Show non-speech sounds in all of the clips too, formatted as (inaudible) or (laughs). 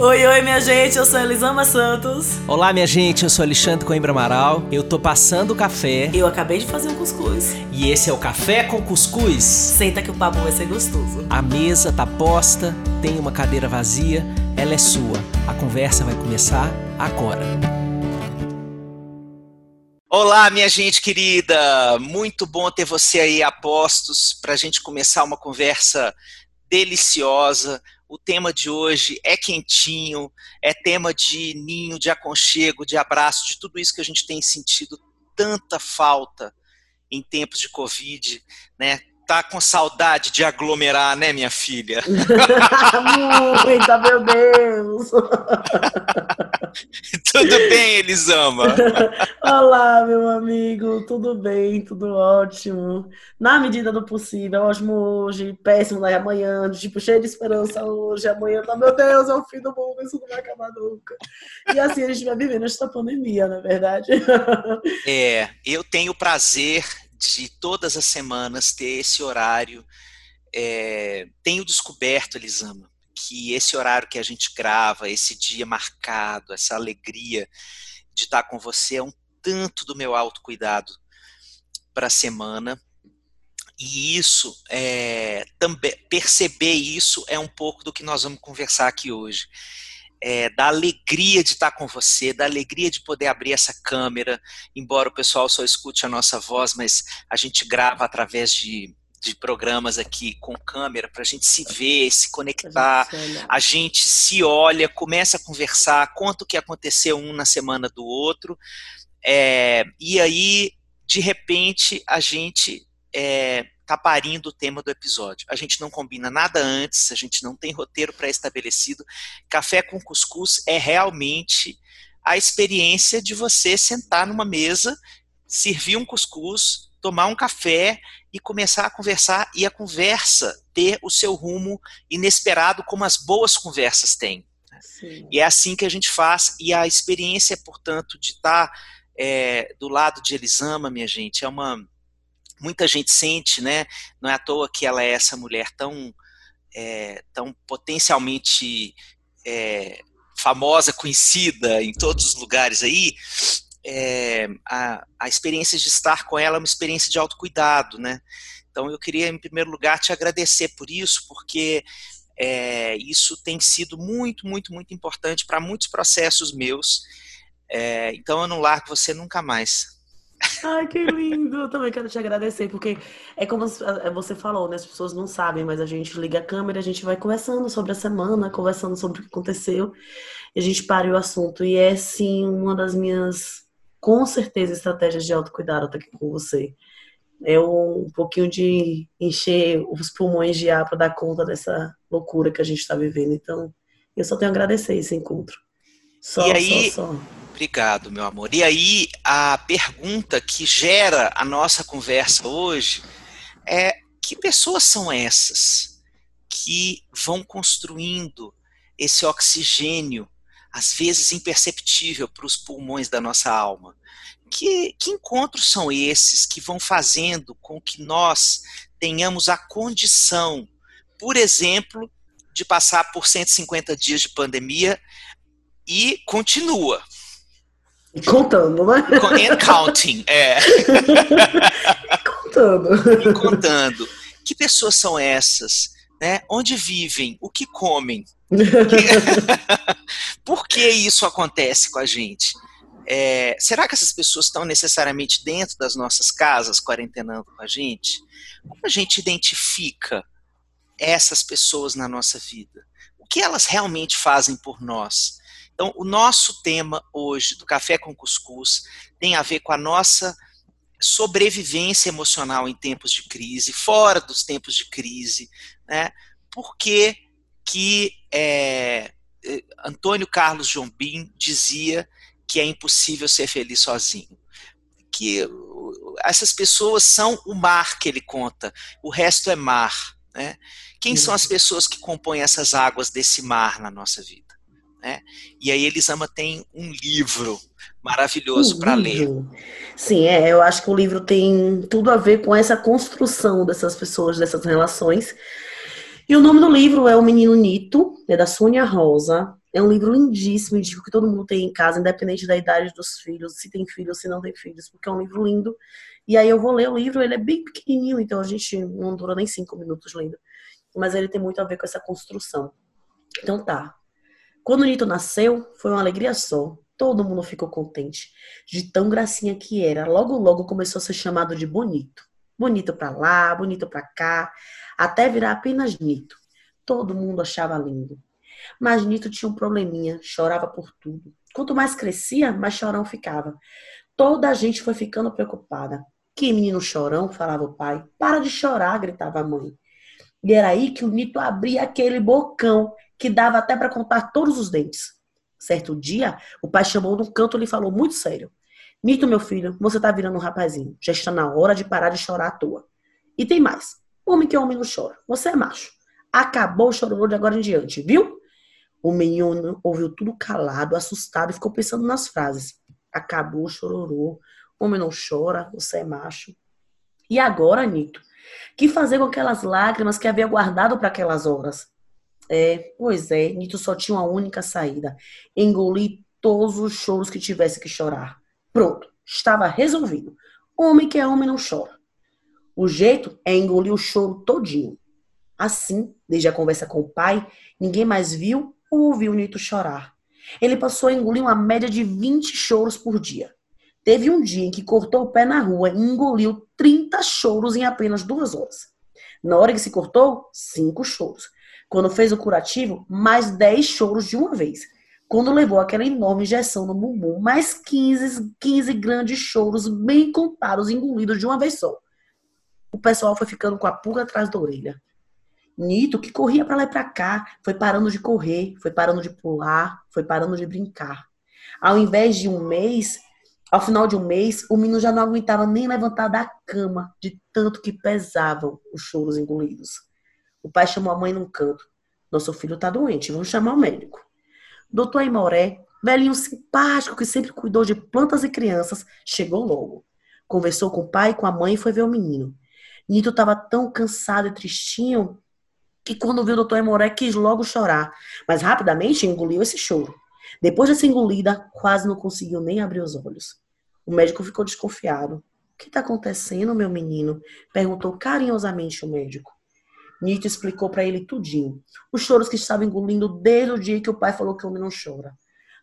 Oi, oi, minha gente, eu sou Elisama Santos. Olá, minha gente, eu sou Alexandre Coimbra Amaral. Eu tô passando o café. Eu acabei de fazer um cuscuz. E esse é o Café com Cuscuz. Senta que o papo vai ser gostoso. A mesa tá posta, tem uma cadeira vazia, ela é sua. A conversa vai começar agora. Olá, minha gente querida! Muito bom ter você aí a postos para a gente começar uma conversa deliciosa o tema de hoje é quentinho, é tema de ninho, de aconchego, de abraço, de tudo isso que a gente tem sentido tanta falta em tempos de Covid, né? Tá com saudade de aglomerar, né, minha filha? (laughs) Muita, meu Deus! (laughs) tudo bem, Elisama? (laughs) Olá, meu amigo, tudo bem, tudo ótimo. Na medida do possível, ótimo hoje, péssimo lá amanhã, tipo, cheio de esperança hoje, amanhã, tá, meu Deus, é o fim do mundo, isso não vai acabar nunca. E assim a gente vai vivendo esta pandemia, na é verdade. É, eu tenho o prazer de todas as semanas ter esse horário. É, tenho descoberto, Elisama, que esse horário que a gente grava, esse dia marcado, essa alegria de estar com você é um tanto do meu autocuidado para a semana. E isso, é, também, perceber isso é um pouco do que nós vamos conversar aqui hoje é, da alegria de estar com você, da alegria de poder abrir essa câmera, embora o pessoal só escute a nossa voz, mas a gente grava através de, de programas aqui com câmera para a gente se ver, se conectar, a gente, a gente se olha, começa a conversar, conta o que aconteceu um na semana do outro, é, e aí, de repente, a gente é, tá parindo o tema do episódio. A gente não combina nada antes, a gente não tem roteiro pré-estabelecido. Café com cuscuz é realmente a experiência de você sentar numa mesa, servir um cuscuz, tomar um café e começar a conversar e a conversa ter o seu rumo inesperado como as boas conversas têm. Sim. E é assim que a gente faz e a experiência, portanto, de estar é, do lado de Elisama, minha gente, é uma muita gente sente, né? Não é à toa que ela é essa mulher tão, é, tão potencialmente é, famosa, conhecida em todos os lugares aí. É, a, a experiência de estar com ela é uma experiência de autocuidado, né? Então eu queria, em primeiro lugar, te agradecer por isso, porque é, isso tem sido muito, muito, muito importante para muitos processos meus. É, então eu não largo você nunca mais. Ai, que lindo! Eu também quero te agradecer, porque é como é, você falou, né? As pessoas não sabem, mas a gente liga a câmera, a gente vai conversando sobre a semana, conversando sobre o que aconteceu, e a gente para o assunto. E é, sim, uma das minhas, com certeza, estratégias de autocuidado estar aqui com você. É um pouquinho de encher os pulmões de ar para dar conta dessa loucura que a gente está vivendo. Então, eu só tenho a agradecer esse encontro. Só, e aí, só, só. Obrigado, meu amor. E aí, a pergunta que gera a nossa conversa hoje é: que pessoas são essas que vão construindo esse oxigênio, às vezes imperceptível, para os pulmões da nossa alma? Que, que encontros são esses que vão fazendo com que nós tenhamos a condição, por exemplo, de passar por 150 dias de pandemia e continua. Contando, né? And counting, é. (laughs) contando. E contando. Que pessoas são essas? Né? Onde vivem? O que comem? (laughs) Por que isso acontece com a gente? É, será que essas pessoas estão necessariamente dentro das nossas casas, quarentenando com a gente? Como a gente identifica essas pessoas na nossa vida? O que elas realmente fazem por nós? Então, o nosso tema hoje do Café com Cuscuz tem a ver com a nossa sobrevivência emocional em tempos de crise, fora dos tempos de crise, né? Por que que é, é Antônio Carlos Jobim dizia que é impossível ser feliz sozinho? Que essas pessoas são o mar que ele conta, o resto é mar, né? Quem são as pessoas que compõem essas águas desse mar na nossa vida? Né? E aí Elisama tem um livro maravilhoso um para ler. Sim, é, eu acho que o livro tem tudo a ver com essa construção dessas pessoas, dessas relações. E o nome do livro é O Menino Nito, é da Sônia Rosa. É um livro lindíssimo, indico que todo mundo tem em casa, independente da idade dos filhos, se tem filhos, se não tem filhos, porque é um livro lindo. E aí eu vou ler o livro, ele é bem pequenininho, então a gente não dura nem cinco minutos lendo. Mas ele tem muito a ver com essa construção. Então tá. Quando o Nito nasceu, foi uma alegria só. Todo mundo ficou contente. De tão gracinha que era. Logo, logo começou a ser chamado de bonito. Bonito pra lá, bonito pra cá, até virar apenas Nito. Todo mundo achava lindo. Mas Nito tinha um probleminha, chorava por tudo. Quanto mais crescia, mais chorão ficava. Toda a gente foi ficando preocupada. Que menino chorão, falava o pai. Para de chorar, gritava a mãe. E era aí que o Nito abria aquele bocão que dava até para contar todos os dentes. Certo dia, o pai chamou num canto e lhe falou muito sério: Nito, meu filho, você tá virando um rapazinho. Já está na hora de parar de chorar à toa. E tem mais: homem que é homem não chora. Você é macho. Acabou o chororô de agora em diante, viu? O menino ouviu tudo calado, assustado e ficou pensando nas frases. Acabou o chororô. Homem não chora, você é macho. E agora, Nito? Que fazer com aquelas lágrimas que havia guardado para aquelas horas? É, pois é, Nito só tinha uma única saída: engolir todos os choros que tivesse que chorar. Pronto, estava resolvido. Homem que é homem não chora. O jeito é engolir o choro todinho. Assim, desde a conversa com o pai, ninguém mais viu ou ouviu Nito chorar. Ele passou a engolir uma média de 20 choros por dia. Teve um dia em que cortou o pé na rua e engoliu 30 choros em apenas duas horas. Na hora que se cortou, cinco choros. Quando fez o curativo, mais 10 choros de uma vez. Quando levou aquela enorme injeção no bumbum, mais 15, 15 grandes choros bem contados, engolidos de uma vez só. O pessoal foi ficando com a pulga atrás da orelha. Nito, que corria para lá e para cá, foi parando de correr, foi parando de pular, foi parando de brincar. Ao invés de um mês, ao final de um mês, o menino já não aguentava nem levantar da cama, de tanto que pesavam os choros engolidos. O pai chamou a mãe num canto. Nosso filho está doente, vamos chamar o médico. Doutor Aimoré, velhinho simpático que sempre cuidou de plantas e crianças, chegou logo. Conversou com o pai com a mãe e foi ver o menino. Nito estava tão cansado e tristinho que quando viu o doutor Aimoré quis logo chorar, mas rapidamente engoliu esse choro. Depois dessa engolida, quase não conseguiu nem abrir os olhos. O médico ficou desconfiado. O que está acontecendo, meu menino? Perguntou carinhosamente o médico. Nietzsche explicou para ele tudinho. Os choros que estava engolindo desde o dia que o pai falou que o homem não chora.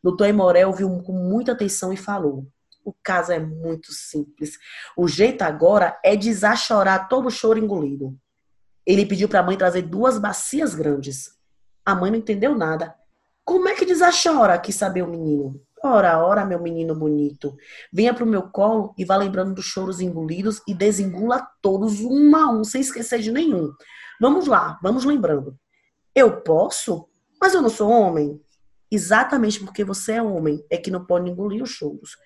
Doutor Emoré ouviu com muita atenção e falou: O caso é muito simples. O jeito agora é desachorar todo o choro engolido. Ele pediu para a mãe trazer duas bacias grandes. A mãe não entendeu nada. Como é que desachora? quis saber o menino. Ora, ora, meu menino bonito. Venha pro meu colo e vá lembrando dos choros engolidos e desengula todos um a um, sem esquecer de nenhum. Vamos lá, vamos lembrando. Eu posso, mas eu não sou homem. Exatamente porque você é homem é que não pode engolir os choros.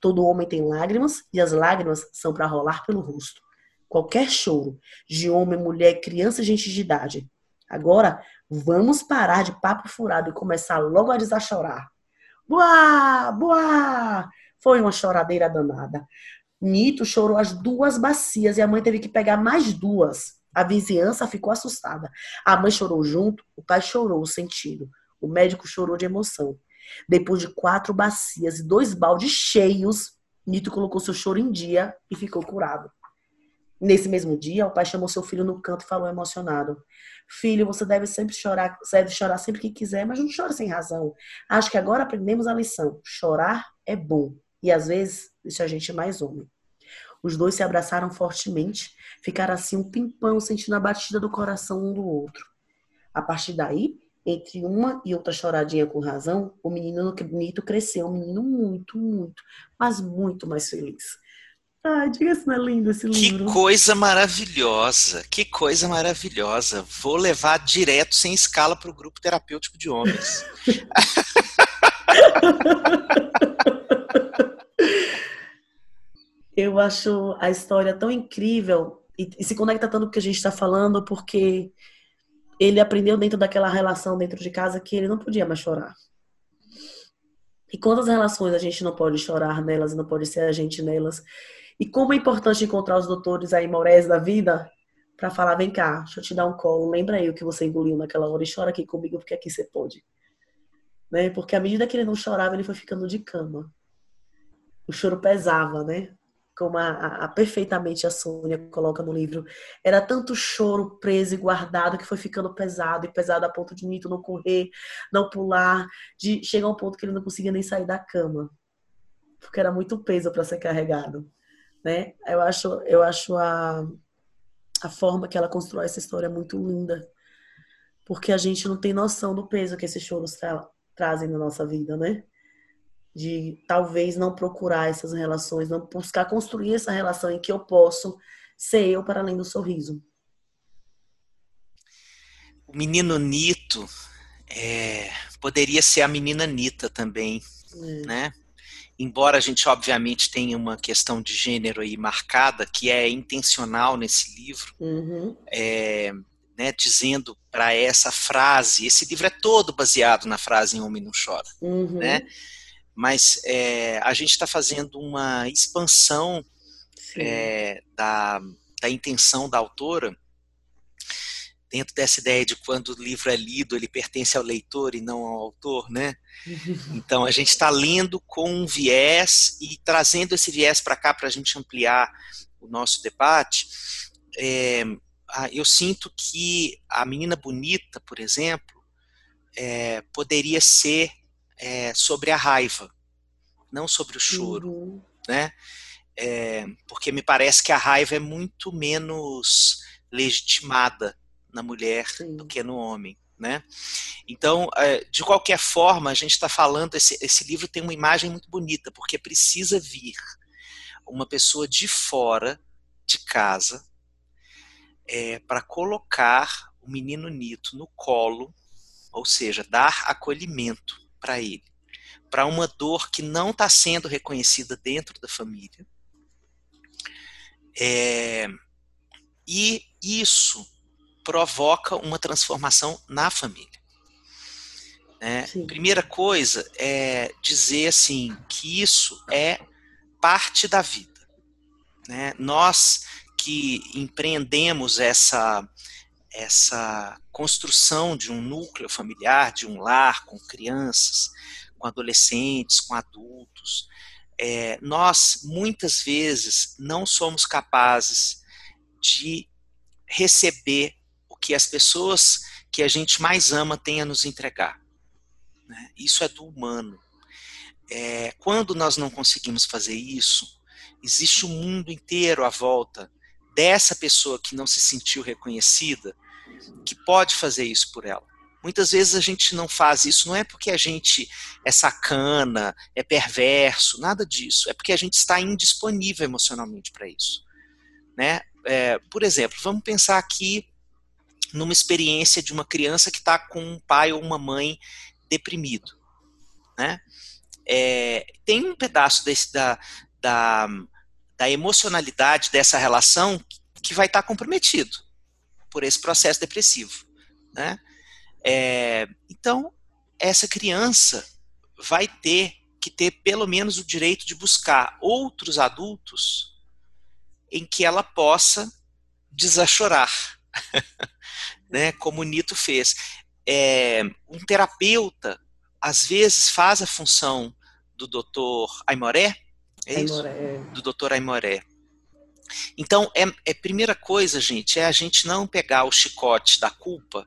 Todo homem tem lágrimas e as lágrimas são para rolar pelo rosto. Qualquer choro, de homem, mulher, criança e gente de idade. Agora, vamos parar de papo furado e começar logo a desachorar. Boa, boa! Foi uma choradeira danada. Nito chorou as duas bacias e a mãe teve que pegar mais duas. A vizinhança ficou assustada. A mãe chorou junto, o pai chorou sentido. O médico chorou de emoção. Depois de quatro bacias e dois baldes cheios, Nito colocou seu choro em dia e ficou curado. Nesse mesmo dia, o pai chamou seu filho no canto e falou emocionado: Filho, você deve sempre chorar, deve chorar sempre que quiser, mas não chore sem razão. Acho que agora aprendemos a lição. Chorar é bom e às vezes deixa a gente mais homem. Os dois se abraçaram fortemente, ficaram assim um pimpão, sentindo a batida do coração um do outro. A partir daí, entre uma e outra choradinha com razão, o menino Nito cresceu, um menino muito, muito, mas muito mais feliz. Ai, diga se não é lindo esse livro. Que coisa maravilhosa, que coisa maravilhosa. Vou levar direto, sem escala, para o grupo terapêutico de homens. (laughs) Eu acho a história tão incrível e, e se conecta tanto com o que a gente está falando, porque ele aprendeu dentro daquela relação dentro de casa que ele não podia mais chorar. E quantas relações a gente não pode chorar nelas e não pode ser a gente nelas? E como é importante encontrar os doutores aí, Maurés da vida, para falar: vem cá, deixa eu te dar um colo, lembra aí o que você engoliu naquela hora e chora aqui comigo, porque aqui você pode. né? Porque à medida que ele não chorava, ele foi ficando de cama. O choro pesava, né? Como a, a, perfeitamente a Sônia coloca no livro. Era tanto choro preso e guardado que foi ficando pesado e pesado a ponto de Nito não correr, não pular, de chegar a um ponto que ele não conseguia nem sair da cama, porque era muito peso para ser carregado, né? Eu acho, eu acho a a forma que ela constrói essa história muito linda. Porque a gente não tem noção do peso que esses choros tra trazem na nossa vida, né? De talvez não procurar essas relações, não buscar construir essa relação em que eu posso ser eu para além do sorriso. O menino Nito é, poderia ser a menina Nita também, é. né? embora a gente obviamente tenha uma questão de gênero aí marcada, que é intencional nesse livro, uhum. é, né, dizendo para essa frase, esse livro é todo baseado na frase em Homem Não Chora, uhum. né? Mas é, a gente está fazendo uma expansão é, da, da intenção da autora, dentro dessa ideia de quando o livro é lido, ele pertence ao leitor e não ao autor, né? (laughs) Então a gente está lendo com um viés e trazendo esse viés para cá para a gente ampliar o nosso debate. É, eu sinto que a menina bonita, por exemplo, é, poderia ser é, sobre a raiva, não sobre o choro, uhum. né? É, porque me parece que a raiva é muito menos legitimada na mulher Sim. do que no homem. Né? Então, é, de qualquer forma, a gente está falando, esse, esse livro tem uma imagem muito bonita, porque precisa vir uma pessoa de fora de casa é, para colocar o menino Nito no colo, ou seja, dar acolhimento para ele, para uma dor que não está sendo reconhecida dentro da família. É, e isso provoca uma transformação na família. Né? Primeira coisa é dizer assim que isso é parte da vida. Né? Nós que empreendemos essa essa construção de um núcleo familiar, de um lar com crianças, com adolescentes, com adultos, é, nós muitas vezes não somos capazes de receber que as pessoas que a gente mais ama têm a nos entregar. Né? Isso é do humano. É, quando nós não conseguimos fazer isso, existe um mundo inteiro à volta dessa pessoa que não se sentiu reconhecida, que pode fazer isso por ela. Muitas vezes a gente não faz isso, não é porque a gente é sacana, é perverso, nada disso. É porque a gente está indisponível emocionalmente para isso. Né? É, por exemplo, vamos pensar aqui numa experiência de uma criança que está com um pai ou uma mãe deprimido. Né? É, tem um pedaço desse, da, da, da emocionalidade dessa relação que vai estar tá comprometido por esse processo depressivo. Né? É, então, essa criança vai ter que ter pelo menos o direito de buscar outros adultos em que ela possa desachorar. (laughs) né, como o Nito fez. É, um terapeuta, às vezes, faz a função do doutor Aimoré, é isso? Aimoré. Do doutor Aimoré. Então, é, é primeira coisa, gente, é a gente não pegar o chicote da culpa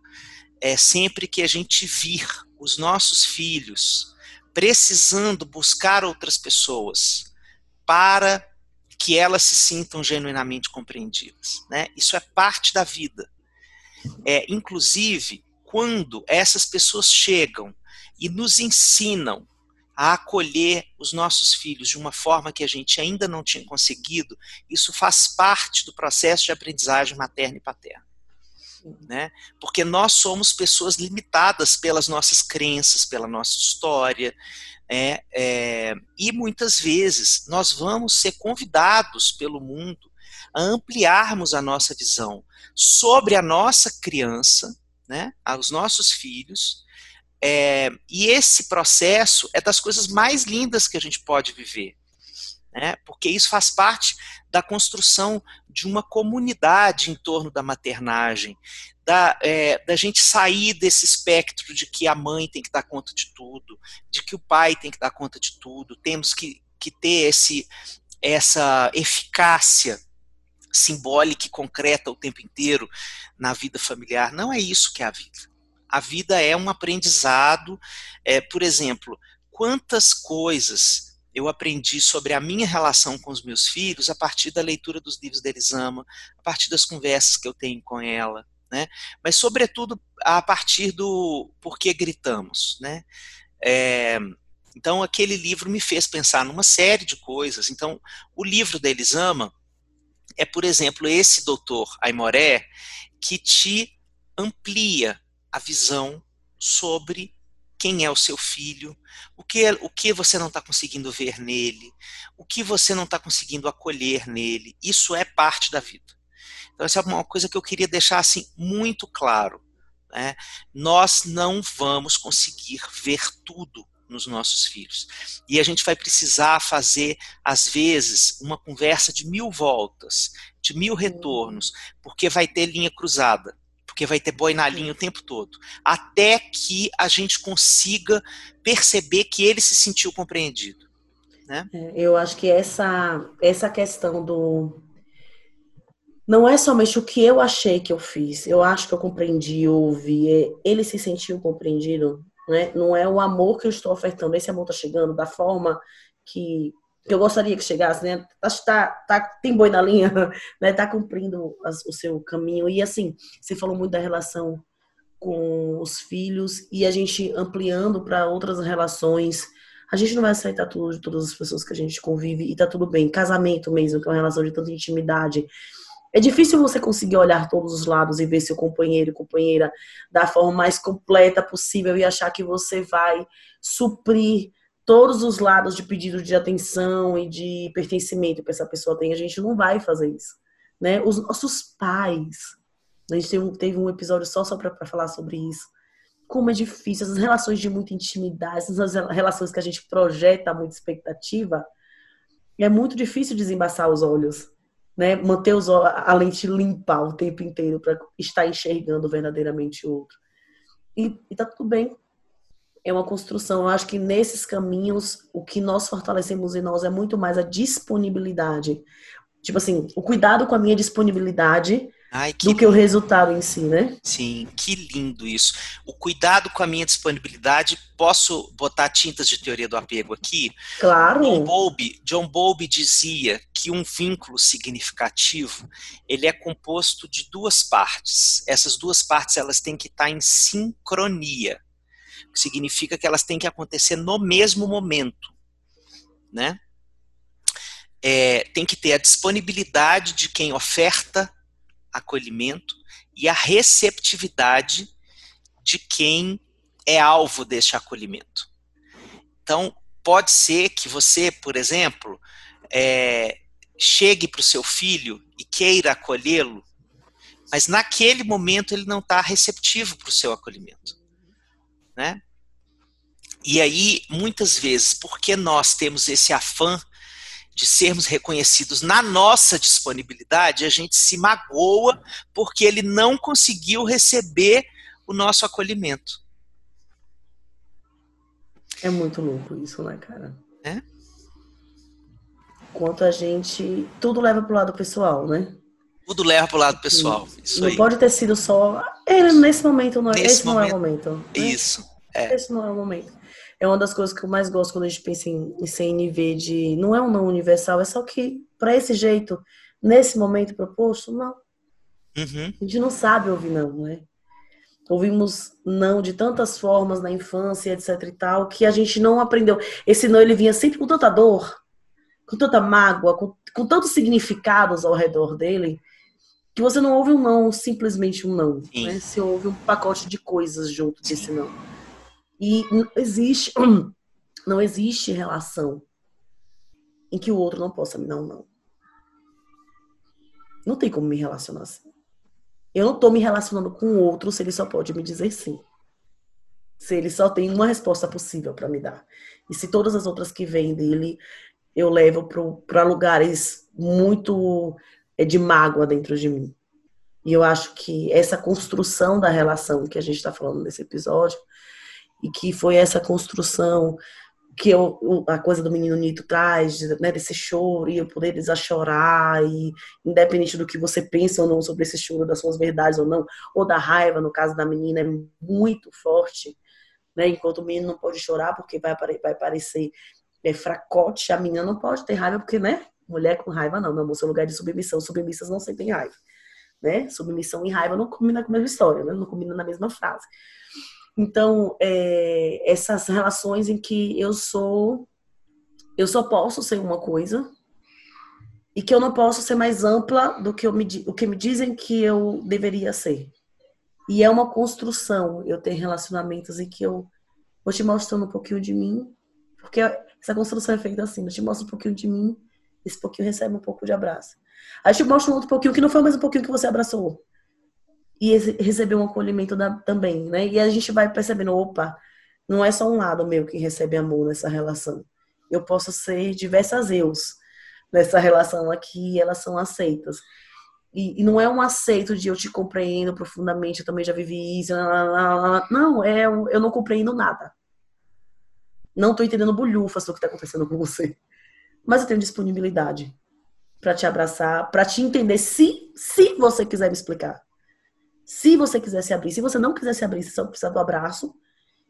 é sempre que a gente vir os nossos filhos precisando buscar outras pessoas para que elas se sintam genuinamente compreendidas. Né? Isso é parte da vida. É, inclusive, quando essas pessoas chegam e nos ensinam a acolher os nossos filhos de uma forma que a gente ainda não tinha conseguido, isso faz parte do processo de aprendizagem materna e paterna. Né? Porque nós somos pessoas limitadas pelas nossas crenças, pela nossa história, é, é, e muitas vezes nós vamos ser convidados pelo mundo a ampliarmos a nossa visão sobre a nossa criança, né, aos nossos filhos, é, e esse processo é das coisas mais lindas que a gente pode viver. né? porque isso faz parte da construção de uma comunidade em torno da maternagem, da, é, da gente sair desse espectro de que a mãe tem que dar conta de tudo, de que o pai tem que dar conta de tudo, temos que, que ter esse, essa eficácia simbólica e concreta o tempo inteiro na vida familiar. Não é isso que é a vida. A vida é um aprendizado. É, por exemplo, quantas coisas eu aprendi sobre a minha relação com os meus filhos a partir da leitura dos livros da Elisama, a partir das conversas que eu tenho com ela, né? Mas sobretudo a partir do Por que gritamos, né? É, então aquele livro me fez pensar numa série de coisas. Então o livro da Elisama é, por exemplo, esse doutor Aimoré que te amplia a visão sobre quem é o seu filho, o que, é, o que você não está conseguindo ver nele, o que você não está conseguindo acolher nele. Isso é parte da vida. Então, essa é uma coisa que eu queria deixar assim muito claro. Né? Nós não vamos conseguir ver tudo nos nossos filhos. E a gente vai precisar fazer, às vezes, uma conversa de mil voltas, de mil retornos, porque vai ter linha cruzada porque vai ter boi na linha o tempo todo, até que a gente consiga perceber que ele se sentiu compreendido. Né? É, eu acho que essa, essa questão do. Não é somente o que eu achei que eu fiz, eu acho que eu compreendi, ouvi, é, ele se sentiu compreendido, né? Não é o amor que eu estou ofertando, esse amor está chegando da forma que que eu gostaria que chegasse, né? Tá, tá, tem boi na linha, (laughs) né? Tá cumprindo as, o seu caminho. E assim, você falou muito da relação com os filhos e a gente ampliando para outras relações. A gente não vai aceitar tudo de todas as pessoas que a gente convive e tá tudo bem. Casamento mesmo, que é uma relação de tanta intimidade. É difícil você conseguir olhar todos os lados e ver seu companheiro e companheira da forma mais completa possível e achar que você vai suprir todos os lados de pedido de atenção e de pertencimento que essa pessoa tem, a gente não vai fazer isso. Né? Os nossos pais, a gente teve um, teve um episódio só, só para falar sobre isso. Como é difícil, essas relações de muita intimidade, essas relações que a gente projeta muita expectativa, é muito difícil desembaçar os olhos, né? Manter os, a lente limpa o tempo inteiro para estar enxergando verdadeiramente o outro. E, e tá tudo bem, é uma construção. Eu acho que nesses caminhos, o que nós fortalecemos em nós é muito mais a disponibilidade. Tipo assim, o cuidado com a minha disponibilidade Ai, que do que lindo. o resultado em si, né? Sim, que lindo isso. O cuidado com a minha disponibilidade, posso botar tintas de teoria do apego aqui? Claro. John Bowlby, John Bowlby dizia que um vínculo significativo, ele é composto de duas partes. Essas duas partes, elas têm que estar em sincronia que significa que elas têm que acontecer no mesmo momento, né? É, tem que ter a disponibilidade de quem oferta acolhimento e a receptividade de quem é alvo deste acolhimento. Então, pode ser que você, por exemplo, é, chegue para o seu filho e queira acolhê-lo, mas naquele momento ele não está receptivo para o seu acolhimento. Né? E aí, muitas vezes, porque nós temos esse afã de sermos reconhecidos na nossa disponibilidade, a gente se magoa porque ele não conseguiu receber o nosso acolhimento. É muito louco isso, né, cara? É? Quanto a gente. Tudo leva pro lado pessoal, né? Tudo leva pro lado pessoal. Isso não aí. pode ter sido só. Ele, nesse momento, não, é, nesse esse momento, não é o momento. Né? Isso. É. Esse não é o momento é uma das coisas que eu mais gosto quando a gente pensa em, em CNV de não é um não universal, é só que para esse jeito, nesse momento proposto, não. Uhum. A gente não sabe ouvir não, né? Ouvimos não de tantas formas na infância, etc e tal, que a gente não aprendeu. Esse não ele vinha sempre com tanta dor, com tanta mágoa, com, com tantos significados ao redor dele, que você não ouve um não, simplesmente um não. Né? Você ouve um pacote de coisas junto desse não. E não existe, (clears throat) não existe relação em que o outro não possa me dar um não. Não tem como me relacionar assim. Eu não estou me relacionando com o outro se ele só pode me dizer sim. Se ele só tem uma resposta possível para me dar. E se todas as outras que vêm dele eu levo para lugares muito é, de mágoa dentro de mim. E eu acho que essa construção da relação que a gente está falando nesse episódio, e que foi essa construção que eu, a coisa do menino Nito traz, né, desse choro, e eu poder desachorar, e independente do que você pensa ou não sobre esse choro, das suas verdades ou não, ou da raiva, no caso da menina, é muito forte, né, enquanto o menino não pode chorar porque vai, vai parecer é, fracote, a menina não pode ter raiva porque, né, mulher com raiva não, meu amor, seu lugar é de submissão, submissas não sentem raiva, né, submissão e raiva não combinam com a mesma história, né, não combinam na mesma frase. Então, é, essas relações em que eu sou, eu só posso ser uma coisa e que eu não posso ser mais ampla do que eu me, o que me dizem que eu deveria ser. E é uma construção eu ter relacionamentos em que eu vou te mostrando um pouquinho de mim, porque essa construção é feita assim, eu te mostro um pouquinho de mim, esse pouquinho recebe um pouco de abraço. Aí te mostro um outro pouquinho que não foi mais um pouquinho que você abraçou e receber um acolhimento da, também, né? E a gente vai percebendo, opa, não é só um lado meu que recebe amor nessa relação. Eu posso ser diversas eus nessa relação aqui elas são aceitas. E, e, não é um aceito de eu te compreendo profundamente, eu também já vivi isso. Não, é eu não compreendo nada. Não tô entendendo bolhufas do que tá acontecendo com você. Mas eu tenho disponibilidade para te abraçar, para te entender se se você quiser me explicar. Se você quiser se abrir, se você não quiser se abrir, você só precisa do abraço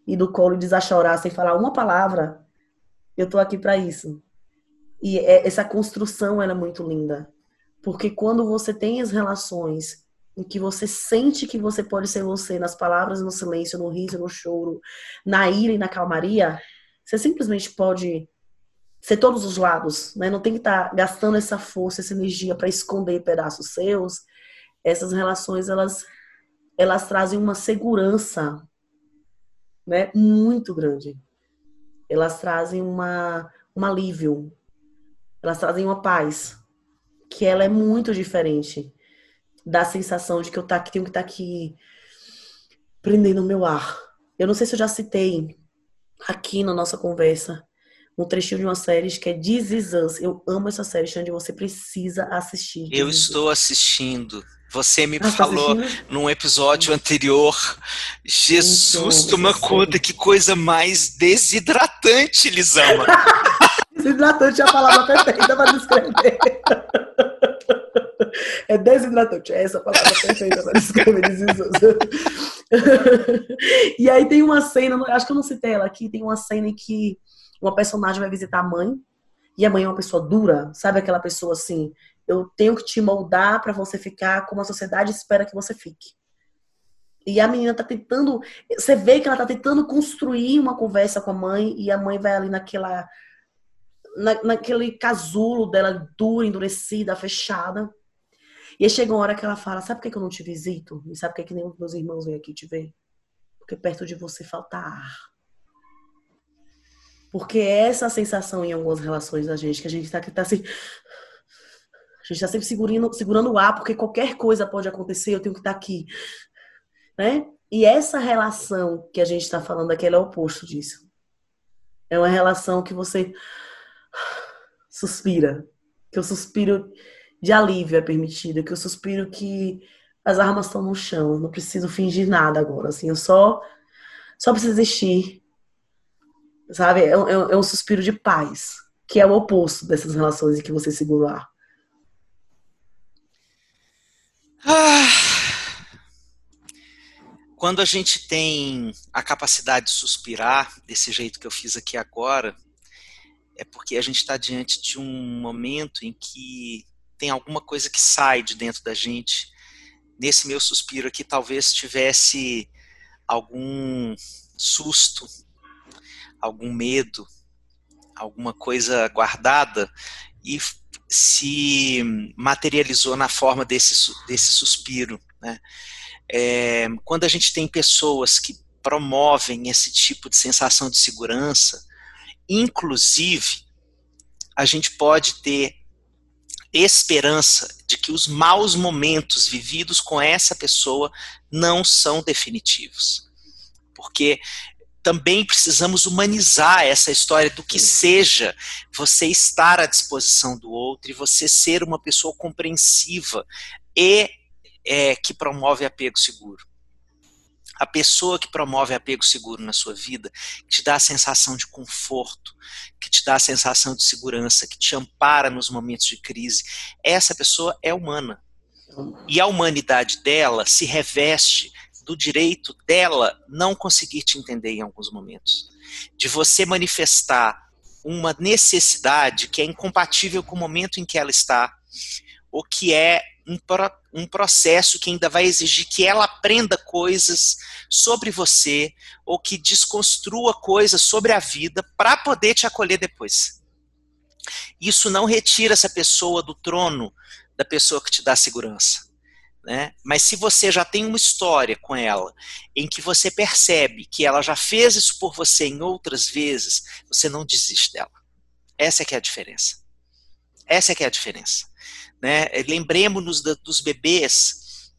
e do colo e desachorar sem falar uma palavra, eu tô aqui para isso. E é, essa construção ela é muito linda. Porque quando você tem as relações em que você sente que você pode ser você nas palavras, no silêncio, no riso, no choro, na ira e na calmaria, você simplesmente pode ser todos os lados, né? Não tem que estar tá gastando essa força, essa energia para esconder pedaços seus. Essas relações elas elas trazem uma segurança né, muito grande. Elas trazem uma, um alívio. Elas trazem uma paz. Que ela é muito diferente da sensação de que eu tá, que tenho que estar tá aqui prendendo o meu ar. Eu não sei se eu já citei aqui na nossa conversa um trechinho de uma série que é This Is Us. Eu amo essa série, Xande, você precisa assistir. Eu estou assistindo. Você me tá falou tá num episódio anterior. Jesus, toma conta, que coisa mais desidratante, Lisama. (laughs) desidratante é a palavra perfeita para descrever. É desidratante, é essa a palavra perfeita para descrever E aí tem uma cena, acho que eu não citei ela aqui, tem uma cena em que uma personagem vai visitar a mãe, e a mãe é uma pessoa dura, sabe aquela pessoa assim, eu tenho que te moldar para você ficar como a sociedade espera que você fique. E a menina tá tentando, você vê que ela tá tentando construir uma conversa com a mãe e a mãe vai ali naquela na, naquele casulo dela dura, endurecida, fechada. E aí chega uma hora que ela fala: Sabe por que eu não te visito? E sabe por que nenhum dos meus irmãos vem aqui te ver? Porque perto de você falta ar. Porque é essa sensação em algumas relações da gente, que a gente tá, tá assim. A gente está sempre segurando, segurando o ar, porque qualquer coisa pode acontecer, eu tenho que estar tá aqui. Né? E essa relação que a gente está falando aqui, é o oposto disso. É uma relação que você suspira. Que o suspiro de alívio é permitido. Que o suspiro que as armas estão no chão. Eu não preciso fingir nada agora. Assim, eu só, só preciso existir. Sabe? É, é, é um suspiro de paz. Que é o oposto dessas relações em que você segura o ar. Ah, quando a gente tem a capacidade de suspirar desse jeito que eu fiz aqui agora, é porque a gente está diante de um momento em que tem alguma coisa que sai de dentro da gente. Nesse meu suspiro aqui, talvez tivesse algum susto, algum medo, alguma coisa guardada e se materializou na forma desse, desse suspiro. Né? É, quando a gente tem pessoas que promovem esse tipo de sensação de segurança, inclusive, a gente pode ter esperança de que os maus momentos vividos com essa pessoa não são definitivos. Porque também precisamos humanizar essa história do que seja você estar à disposição do outro e você ser uma pessoa compreensiva e é, que promove apego seguro. A pessoa que promove apego seguro na sua vida, que te dá a sensação de conforto, que te dá a sensação de segurança, que te ampara nos momentos de crise, essa pessoa é humana. E a humanidade dela se reveste do direito dela não conseguir te entender em alguns momentos. De você manifestar uma necessidade que é incompatível com o momento em que ela está, ou que é um, um processo que ainda vai exigir que ela aprenda coisas sobre você, ou que desconstrua coisas sobre a vida para poder te acolher depois. Isso não retira essa pessoa do trono da pessoa que te dá segurança. Né? Mas se você já tem uma história com ela, em que você percebe que ela já fez isso por você em outras vezes, você não desiste dela. Essa é que é a diferença. Essa é que é a diferença. Né? Lembremos-nos dos bebês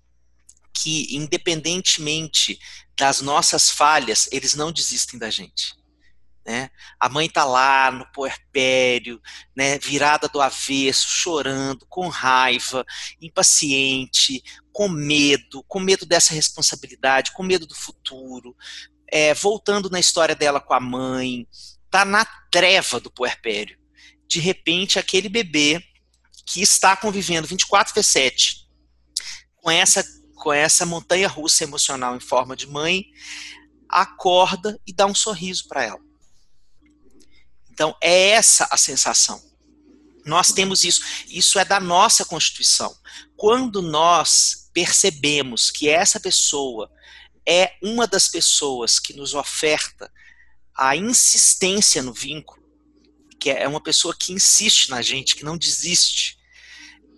que, independentemente das nossas falhas, eles não desistem da gente. Né? A mãe está lá no puerpério, né, virada do avesso, chorando, com raiva, impaciente, com medo, com medo dessa responsabilidade, com medo do futuro, é, voltando na história dela com a mãe, está na treva do puerpério. De repente, aquele bebê que está convivendo 24 vezes 7 com essa, com essa montanha russa emocional em forma de mãe, acorda e dá um sorriso para ela então, é essa a sensação. Nós temos isso. Isso é da nossa Constituição. Quando nós percebemos que essa pessoa é uma das pessoas que nos oferta a insistência no vínculo, que é uma pessoa que insiste na gente, que não desiste,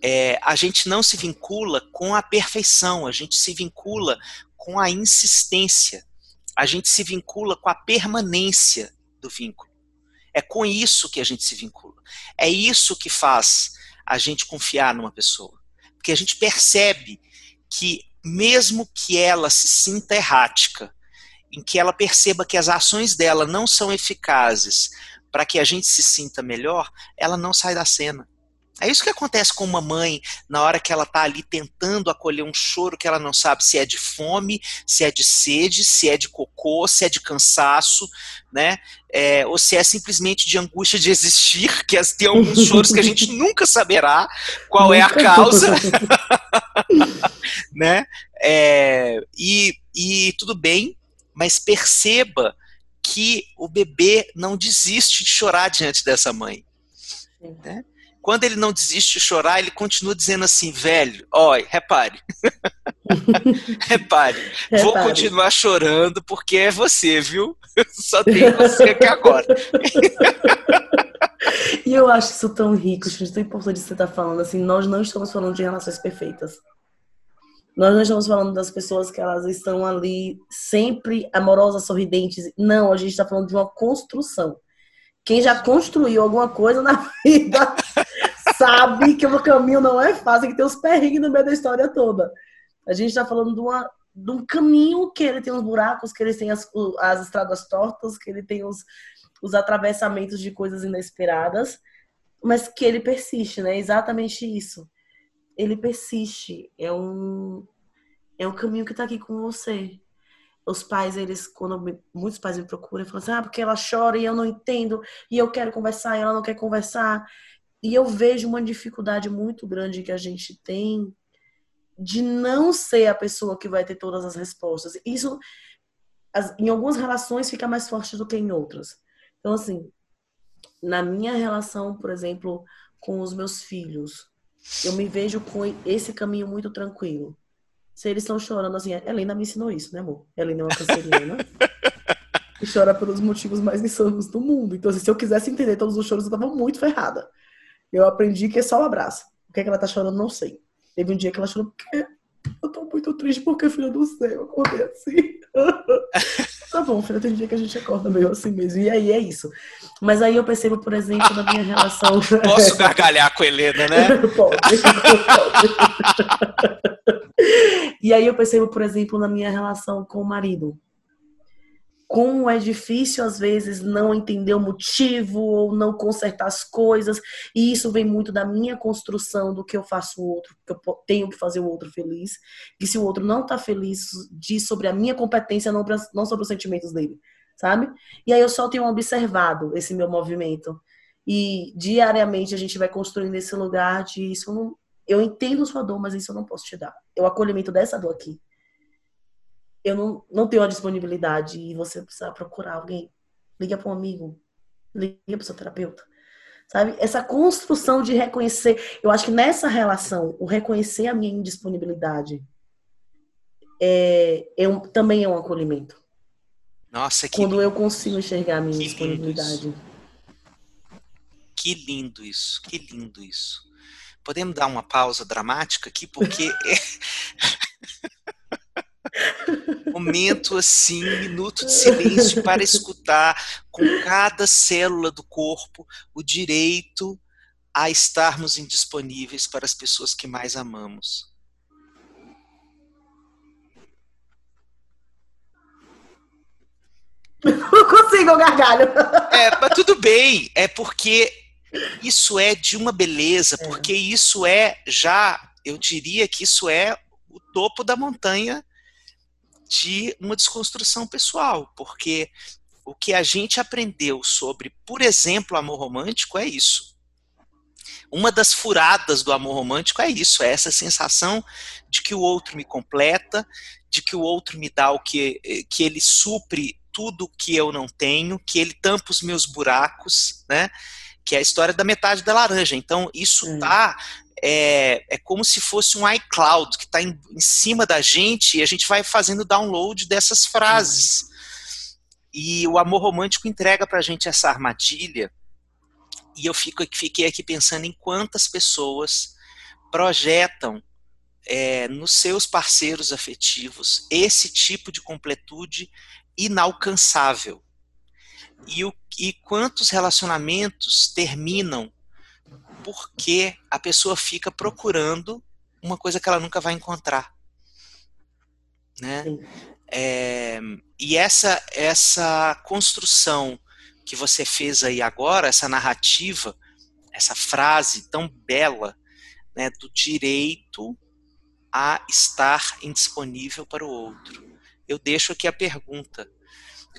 é, a gente não se vincula com a perfeição, a gente se vincula com a insistência, a gente se vincula com a permanência do vínculo. É com isso que a gente se vincula. É isso que faz a gente confiar numa pessoa. Porque a gente percebe que, mesmo que ela se sinta errática, em que ela perceba que as ações dela não são eficazes para que a gente se sinta melhor, ela não sai da cena. É isso que acontece com uma mãe na hora que ela está ali tentando acolher um choro que ela não sabe se é de fome, se é de sede, se é de cocô, se é de cansaço, né? É, ou se é simplesmente de angústia de existir, que tem alguns choros que a gente (laughs) nunca saberá qual é a causa, (laughs) né? É, e, e tudo bem, mas perceba que o bebê não desiste de chorar diante dessa mãe. Né? Quando ele não desiste de chorar, ele continua dizendo assim, velho, olha, repare. repare, (laughs) repare, vou continuar chorando porque é você, viu? (laughs) Só tem você aqui agora. e eu acho isso tão rico, gente, tão importante você estar tá falando assim, nós não estamos falando de relações perfeitas. Nós não estamos falando das pessoas que elas estão ali sempre amorosas, sorridentes. Não, a gente está falando de uma construção quem já construiu alguma coisa na (laughs) vida sabe que o caminho não é fácil, que tem os perrengues no meio da história toda. A gente está falando de, uma, de um caminho que ele tem os buracos, que ele tem as, as estradas tortas, que ele tem os, os atravessamentos de coisas inesperadas, mas que ele persiste, né? Exatamente isso. Ele persiste. É um, é um caminho que está aqui com você os pais, eles, quando muitos pais me procuram, falam assim, ah, porque ela chora e eu não entendo, e eu quero conversar e ela não quer conversar. E eu vejo uma dificuldade muito grande que a gente tem de não ser a pessoa que vai ter todas as respostas. Isso, em algumas relações, fica mais forte do que em outras. Então, assim, na minha relação, por exemplo, com os meus filhos, eu me vejo com esse caminho muito tranquilo se eles estão chorando assim, a Helena me ensinou isso, né, amor? Helena é uma canceriana. (laughs) e chora pelos motivos mais insanos do mundo. Então, assim, se eu quisesse entender todos os choros, eu tava muito ferrada. Eu aprendi que é só um abraço. O que é que ela tá chorando, não sei. Teve um dia que ela chorou porque eu tô muito triste porque, filho do céu, eu acordei assim. (laughs) tá bom, filho, tem dia que a gente acorda meio assim mesmo. E aí é isso. Mas aí eu percebo, por exemplo, na minha relação. (laughs) Posso gargalhar com a Helena, né? (laughs) pode, pode. E aí eu percebo, por exemplo, na minha relação com o marido. Como é difícil às vezes não entender o motivo ou não consertar as coisas, e isso vem muito da minha construção do que eu faço o outro, que eu tenho que fazer o outro feliz, e se o outro não tá feliz, diz sobre a minha competência, não, não sobre os sentimentos dele, sabe? E aí eu só tenho observado esse meu movimento. E diariamente a gente vai construindo esse lugar de isso não, eu entendo sua dor, mas isso eu não posso te dar. É o acolhimento dessa dor aqui eu não, não tenho a disponibilidade e você precisa procurar alguém. Liga para um amigo, liga para o seu terapeuta. Sabe? Essa construção de reconhecer, eu acho que nessa relação, o reconhecer a minha indisponibilidade é, é um, também é um acolhimento. Nossa, que Quando lindo. eu consigo enxergar a minha que disponibilidade. Que lindo isso, que lindo isso. Podemos dar uma pausa dramática aqui, porque (laughs) (laughs) momento assim, minuto de silêncio para escutar com cada célula do corpo o direito a estarmos indisponíveis para as pessoas que mais amamos. (laughs) Não consigo, gargalho. É, mas tudo bem, é porque isso é de uma beleza, é. porque isso é já, eu diria que isso é o topo da montanha de uma desconstrução pessoal, porque o que a gente aprendeu sobre, por exemplo, amor romântico é isso. Uma das furadas do amor romântico é isso, é essa sensação de que o outro me completa, de que o outro me dá o que, que ele supre tudo que eu não tenho, que ele tampa os meus buracos, né? Que é a história da metade da laranja. Então, isso está é, é como se fosse um iCloud que está em, em, cima da gente e a gente vai fazendo download dessas frases. E o amor romântico entrega para a gente essa armadilha. E eu fico, fiquei aqui pensando em quantas pessoas projetam é, nos seus parceiros afetivos esse tipo de completude inalcançável. E, o, e quantos relacionamentos terminam porque a pessoa fica procurando uma coisa que ela nunca vai encontrar. Né? É, e essa, essa construção que você fez aí agora, essa narrativa, essa frase tão bela né, do direito a estar indisponível para o outro. Eu deixo aqui a pergunta: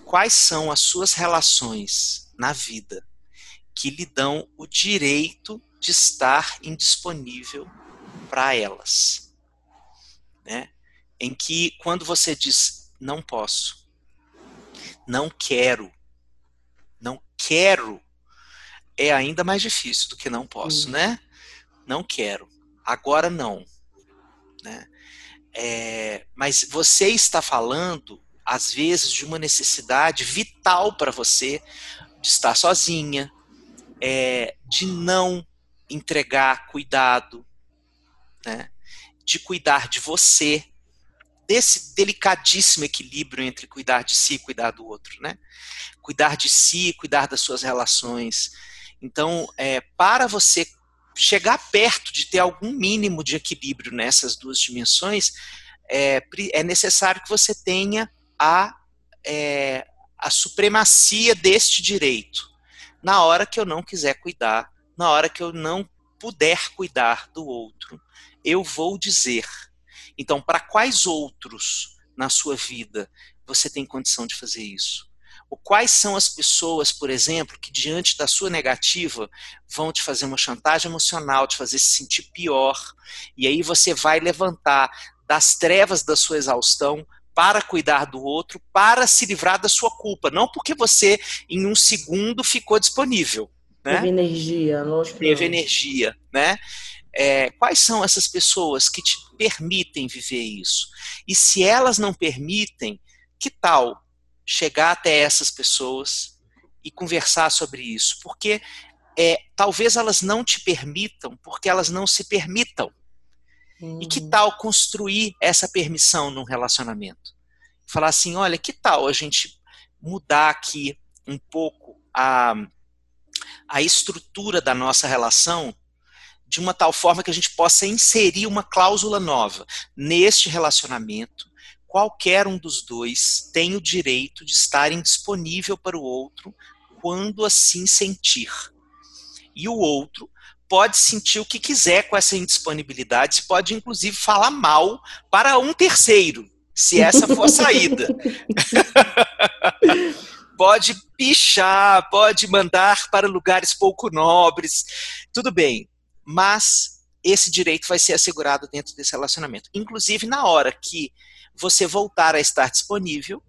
quais são as suas relações na vida que lhe dão o direito de estar indisponível para elas. Né? Em que, quando você diz não posso, não quero, não quero, é ainda mais difícil do que não posso, né? Não quero, agora não. Né? É, mas você está falando, às vezes, de uma necessidade vital para você de estar sozinha, é, de não entregar cuidado, né? de cuidar de você, desse delicadíssimo equilíbrio entre cuidar de si e cuidar do outro, né? Cuidar de si, cuidar das suas relações. Então, é, para você chegar perto de ter algum mínimo de equilíbrio nessas duas dimensões, é, é necessário que você tenha a, é, a supremacia deste direito. Na hora que eu não quiser cuidar na hora que eu não puder cuidar do outro, eu vou dizer. Então, para quais outros na sua vida você tem condição de fazer isso? Ou quais são as pessoas, por exemplo, que diante da sua negativa vão te fazer uma chantagem emocional, te fazer se sentir pior, e aí você vai levantar das trevas da sua exaustão para cuidar do outro, para se livrar da sua culpa, não porque você em um segundo ficou disponível, né? Teve energia, lógico. Teve energia, né? É, quais são essas pessoas que te permitem viver isso? E se elas não permitem, que tal chegar até essas pessoas e conversar sobre isso? Porque é, talvez elas não te permitam porque elas não se permitam. Hum. E que uhum. tal construir essa permissão num relacionamento? Falar assim, olha, que tal a gente mudar aqui um pouco a a estrutura da nossa relação de uma tal forma que a gente possa inserir uma cláusula nova neste relacionamento, qualquer um dos dois tem o direito de estar indisponível para o outro quando assim sentir. E o outro pode sentir o que quiser com essa indisponibilidade, pode inclusive falar mal para um terceiro, se essa for a saída. (laughs) pode pichar, pode mandar para lugares pouco nobres, tudo bem, mas esse direito vai ser assegurado dentro desse relacionamento. Inclusive, na hora que você voltar a estar disponível,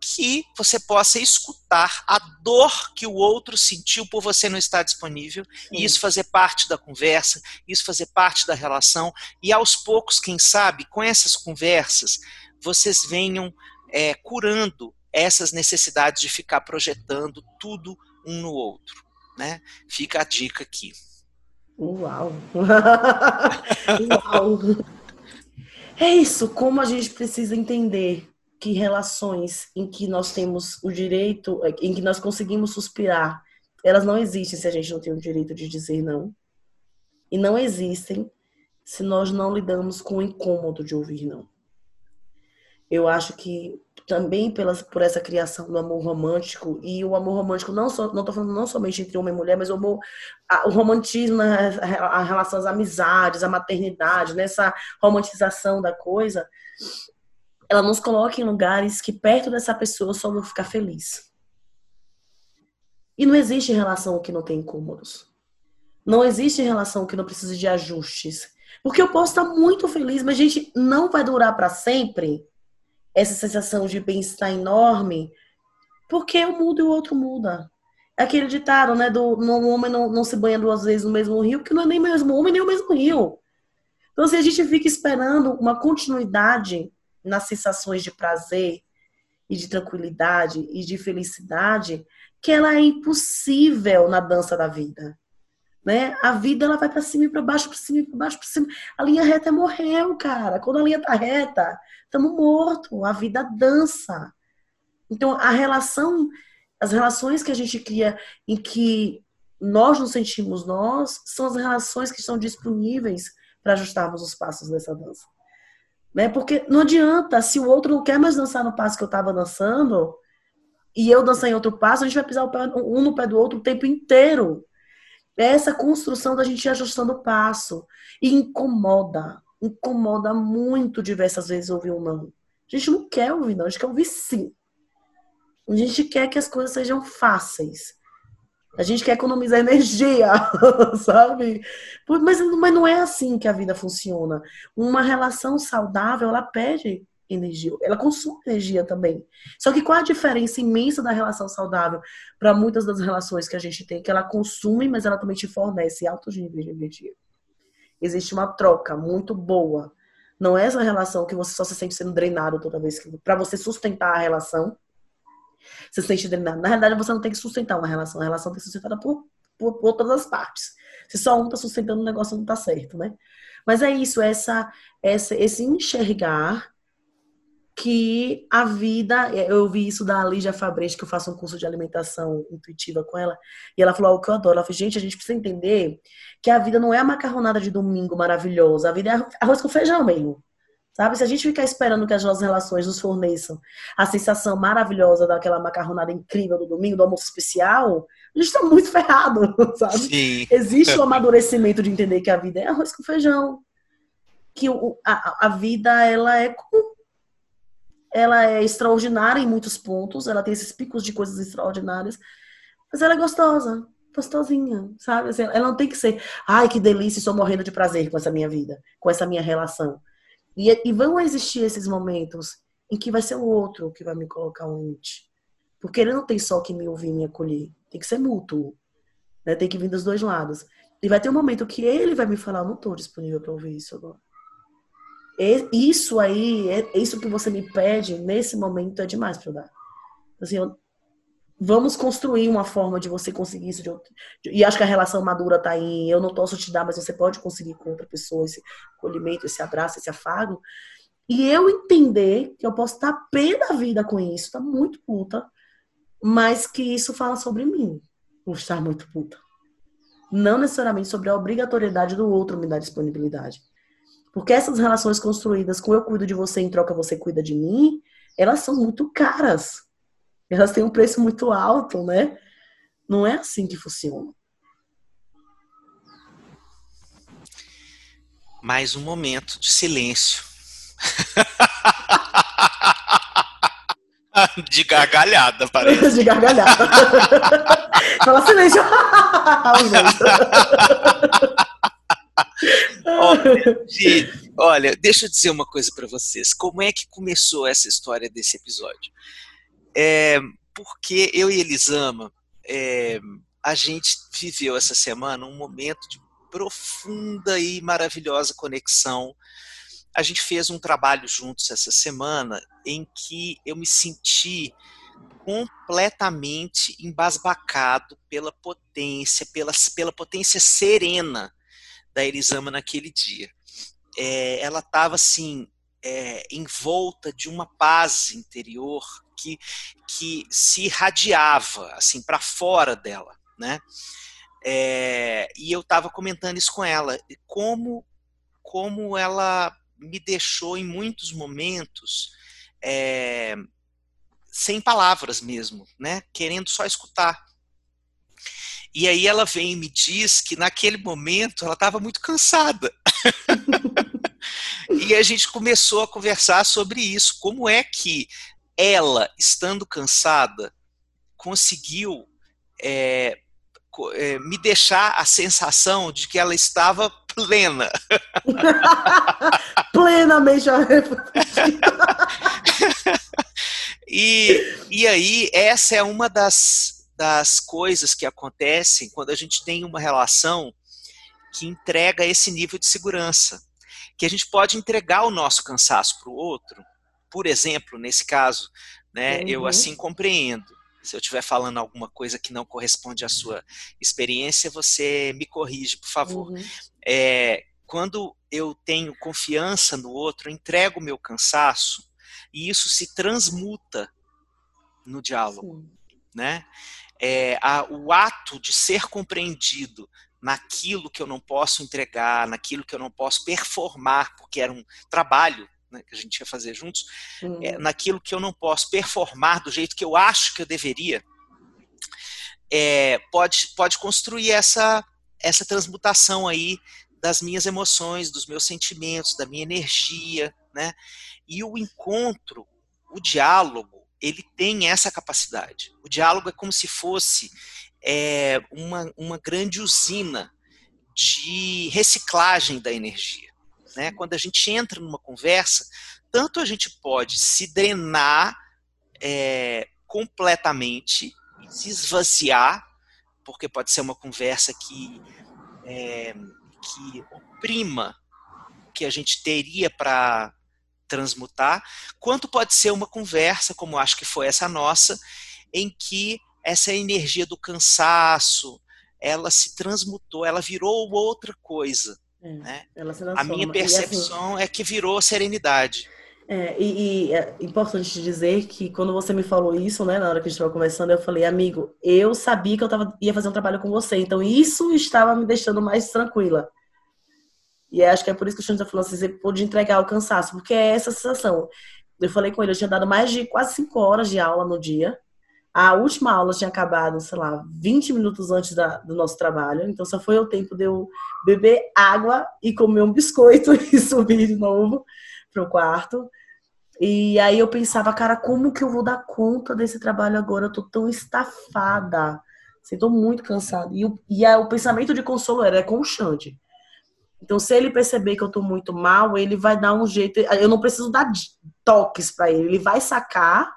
que você possa escutar a dor que o outro sentiu por você não estar disponível, Sim. e isso fazer parte da conversa, isso fazer parte da relação, e aos poucos, quem sabe, com essas conversas, vocês venham é, curando essas necessidades de ficar projetando tudo um no outro. Né? Fica a dica aqui. Uau! (laughs) Uau! É isso, como a gente precisa entender que relações em que nós temos o direito, em que nós conseguimos suspirar, elas não existem se a gente não tem o direito de dizer não. E não existem se nós não lidamos com o incômodo de ouvir não. Eu acho que também pelas, por essa criação do amor romântico e o amor romântico não só não tô falando não somente entre homem e mulher mas o amor a, o romantismo a, a relação às amizades a maternidade nessa romantização da coisa ela nos coloca em lugares que perto dessa pessoa só vou ficar feliz. E não existe relação que não tem incômodos. Não existe relação que não precise de ajustes. Porque eu posso estar muito feliz, mas, gente, não vai durar para sempre essa sensação de bem-estar enorme, porque eu mudo e o outro muda. É aquele ditado, né, do um homem não, não se banha duas vezes no mesmo rio, que não é nem o mesmo homem, nem o mesmo rio. Então, se a gente fica esperando uma continuidade nas sensações de prazer e de tranquilidade e de felicidade que ela é impossível na dança da vida. Né? A vida ela vai para cima e para baixo, para cima e para baixo, para cima. A linha reta morreu, cara. Quando a linha tá reta, estamos morto. A vida dança. Então a relação, as relações que a gente cria em que nós nos sentimos nós, são as relações que estão disponíveis para ajustarmos os passos dessa dança. Né? Porque não adianta, se o outro não quer mais dançar no passo que eu estava dançando, e eu dançar em outro passo, a gente vai pisar um no pé do outro o tempo inteiro. É essa construção da gente ajustando o passo. E incomoda. Incomoda muito diversas vezes ouvir um não. A gente não quer ouvir não, a gente quer ouvir sim. A gente quer que as coisas sejam fáceis. A gente quer economizar energia, (laughs) sabe? Mas, mas não é assim que a vida funciona. Uma relação saudável, ela pede energia, ela consome energia também. Só que qual a diferença imensa da relação saudável para muitas das relações que a gente tem? Que ela consome, mas ela também te fornece altos níveis de energia. Existe uma troca muito boa. Não é essa relação que você só se sente sendo drenado toda vez que. Para você sustentar a relação, você se sente drenado. Na realidade, você não tem que sustentar uma relação. A relação tem que ser sustentada por, por, por todas as partes. Se só um está sustentando o negócio, não está certo, né? Mas é isso, essa, essa, esse enxergar que a vida, eu vi isso da Lígia Fabreche, que eu faço um curso de alimentação intuitiva com ela, e ela falou algo que eu adoro. Ela falou, gente, a gente precisa entender que a vida não é a macarronada de domingo maravilhosa, a vida é arroz com feijão mesmo. Sabe? Se a gente ficar esperando que as nossas relações nos forneçam a sensação maravilhosa daquela macarronada incrível do domingo, do almoço especial, a gente está muito (laughs) ferrado, sabe? Sim. Existe o amadurecimento de entender que a vida é arroz com feijão. Que o, a, a vida, ela é ela é extraordinária em muitos pontos, ela tem esses picos de coisas extraordinárias, mas ela é gostosa, gostosinha, sabe? Assim, ela não tem que ser, ai, que delícia, estou morrendo de prazer com essa minha vida, com essa minha relação. E, e vão existir esses momentos em que vai ser o outro que vai me colocar um limite. Porque ele não tem só que me ouvir e me acolher. Tem que ser mútuo. Né? Tem que vir dos dois lados. E vai ter um momento que ele vai me falar, não estou disponível para ouvir isso agora. Isso aí, é, isso que você me pede nesse momento é demais para eu dar. Assim, eu, vamos construir uma forma de você conseguir isso. De outro, e acho que a relação madura está em eu não posso te dar, mas você pode conseguir com outra pessoa esse acolhimento, esse abraço, esse afago. E eu entender que eu posso estar pé da vida com isso, tá muito puta, mas que isso fala sobre mim, por estar muito puta. Não necessariamente sobre a obrigatoriedade do outro me dar disponibilidade. Porque essas relações construídas com eu cuido de você em troca você cuida de mim, elas são muito caras. Elas têm um preço muito alto, né? Não é assim que funciona. Mais um momento de silêncio. (laughs) de gargalhada, parece. de gargalhada. (laughs) Fala silêncio. (laughs) olha, (laughs) olha, deixa eu dizer uma coisa para vocês. Como é que começou essa história desse episódio? É, porque eu e Elisama, é, a gente viveu essa semana um momento de profunda e maravilhosa conexão. A gente fez um trabalho juntos essa semana em que eu me senti completamente embasbacado pela potência, pela, pela potência serena da Elisama naquele dia. É, ela estava assim, é, envolta de uma paz interior que, que se irradiava assim para fora dela, né? É, e eu estava comentando isso com ela, como como ela me deixou em muitos momentos é, sem palavras mesmo, né? Querendo só escutar. E aí ela vem e me diz que naquele momento ela estava muito cansada. (laughs) e a gente começou a conversar sobre isso. Como é que ela, estando cansada, conseguiu é, é, me deixar a sensação de que ela estava plena. (laughs) Plenamente (laughs) e, e aí, essa é uma das, das coisas que acontecem quando a gente tem uma relação que entrega esse nível de segurança. Que a gente pode entregar o nosso cansaço para o outro. Por exemplo, nesse caso, né, uhum. eu assim compreendo. Se eu estiver falando alguma coisa que não corresponde à sua experiência, você me corrige, por favor. Uhum. É, quando eu tenho confiança no outro, eu entrego o meu cansaço e isso se transmuta no diálogo, Sim. né? É, a, o ato de ser compreendido naquilo que eu não posso entregar, naquilo que eu não posso performar, porque era um trabalho né, que a gente ia fazer juntos, uhum. é, naquilo que eu não posso performar do jeito que eu acho que eu deveria, é, pode, pode construir essa, essa transmutação aí das minhas emoções, dos meus sentimentos, da minha energia, né? E o encontro, o diálogo, ele tem essa capacidade. O diálogo é como se fosse é, uma, uma grande usina de reciclagem da energia. Né? Quando a gente entra numa conversa, tanto a gente pode se drenar é, completamente se esvaziar, porque pode ser uma conversa que, é, que oprima o que a gente teria para transmutar, quanto pode ser uma conversa, como acho que foi essa nossa, em que essa energia do cansaço, ela se transmutou, ela virou outra coisa. É, né? A minha percepção assim, é que virou serenidade. É, e, e, é importante dizer que quando você me falou isso, né, na hora que a gente estava conversando, eu falei, amigo, eu sabia que eu tava, ia fazer um trabalho com você, então isso estava me deixando mais tranquila. E acho que é por isso que o está falando assim, você pode entregar o cansaço, porque é essa sensação. Eu falei com ele, eu tinha dado mais de quase cinco horas de aula no dia. A última aula tinha acabado, sei lá, 20 minutos antes da, do nosso trabalho. Então só foi o tempo de eu beber água e comer um (laughs) biscoito e subir de novo pro quarto. E aí eu pensava, cara, como que eu vou dar conta desse trabalho agora? Eu tô tão estafada. Assim, muito cansada. E, o, e a, o pensamento de consolo era, é com o Xande. Então, se ele perceber que eu tô muito mal, ele vai dar um jeito. Eu não preciso dar toques para ele. Ele vai sacar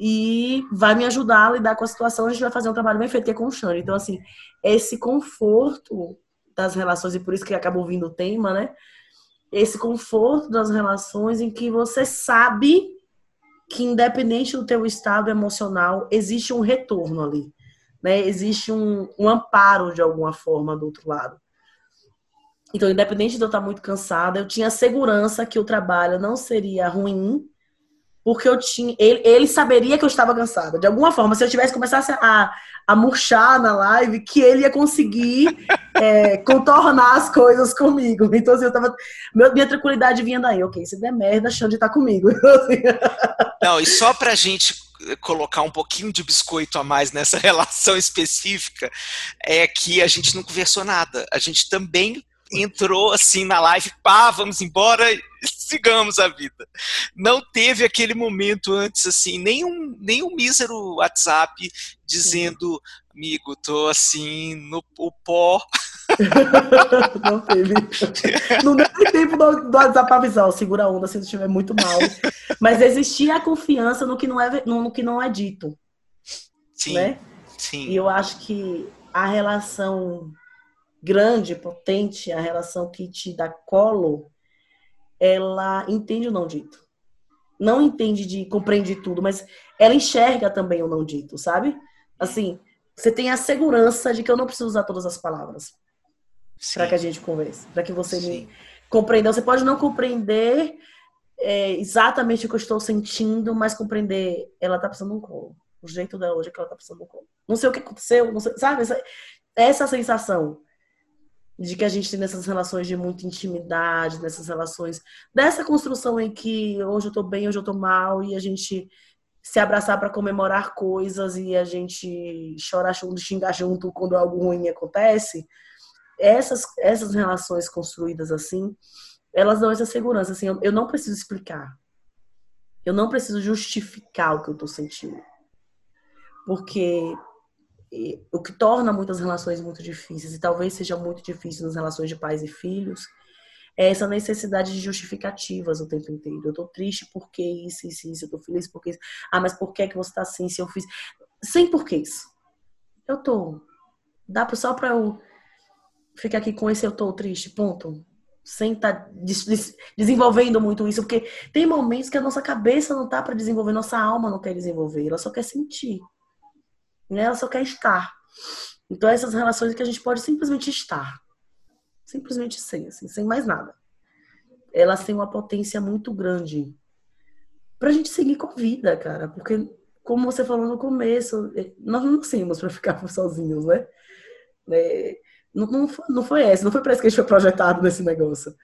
e vai me ajudar a lidar com a situação. A gente vai fazer um trabalho bem feito é com o Xande. Então, assim, esse conforto das relações, e por isso que acabou vindo o tema, né? Esse conforto das relações em que você sabe que, independente do teu estado emocional, existe um retorno ali. Né? Existe um, um amparo de alguma forma do outro lado. Então, independente de eu estar muito cansada, eu tinha segurança que o trabalho não seria ruim, porque eu tinha. Ele, ele saberia que eu estava cansada. De alguma forma, se eu tivesse começasse a, a murchar na live, que ele ia conseguir (laughs) é, contornar as coisas comigo. (laughs) Então, assim, eu tava. minha tranquilidade vinha daí, ok, se der merda, Xande tá comigo. (laughs) Não, e só pra gente colocar um pouquinho de biscoito a mais nessa relação específica, é que a gente não conversou nada. A gente também entrou assim na live, pá, vamos embora, (laughs) sigamos a vida. Não teve aquele momento antes, assim, nenhum, nenhum mísero WhatsApp dizendo, amigo, tô assim no o pó. (laughs) não teve. Não deu tempo do, do WhatsApp avisar, segura a onda se estiver muito mal. Mas existia a confiança no que não é, no, no que não é dito. Sim. Né? Sim. E eu acho que a relação grande, potente, a relação que te dá colo, ela entende o não dito. Não entende de compreender tudo, mas ela enxerga também o não dito, sabe? Assim, você tem a segurança de que eu não preciso usar todas as palavras para que a gente converse, para que você Sim. me compreenda. Você pode não compreender é, exatamente o que eu estou sentindo, mas compreender, ela tá precisando de um colo. O jeito dela hoje é que ela tá precisando de um colo. Não sei o que aconteceu, não sei, sabe? Essa, essa sensação de que a gente tem nessas relações de muita intimidade, nessas relações, dessa construção em que hoje eu tô bem, hoje eu tô mal, e a gente se abraçar para comemorar coisas e a gente chorar junto, xingar junto quando algo ruim acontece. Essas, essas relações construídas assim, elas dão essa segurança. Assim, eu, eu não preciso explicar. Eu não preciso justificar o que eu tô sentindo. Porque o que torna muitas relações muito difíceis, e talvez seja muito difícil nas relações de pais e filhos, é essa necessidade de justificativas o tempo inteiro. Eu tô triste porque isso, isso, isso, eu tô feliz porque isso. Ah, mas por que, que você tá assim se eu fiz. Sem porquês. Eu tô. Dá só pra eu ficar aqui com esse eu tô triste, ponto. Sem estar tá des desenvolvendo muito isso, porque tem momentos que a nossa cabeça não tá para desenvolver, nossa alma não quer desenvolver, ela só quer sentir né? Ela só quer estar. Então, essas relações que a gente pode simplesmente estar. Simplesmente ser, assim, sem mais nada. Elas têm uma potência muito grande pra gente seguir com a vida, cara. Porque, como você falou no começo, é, nós não nascemos pra ficar (laughs) sozinhos, né? É, não, não, não foi essa, não foi pra isso que a gente foi projetado nesse negócio.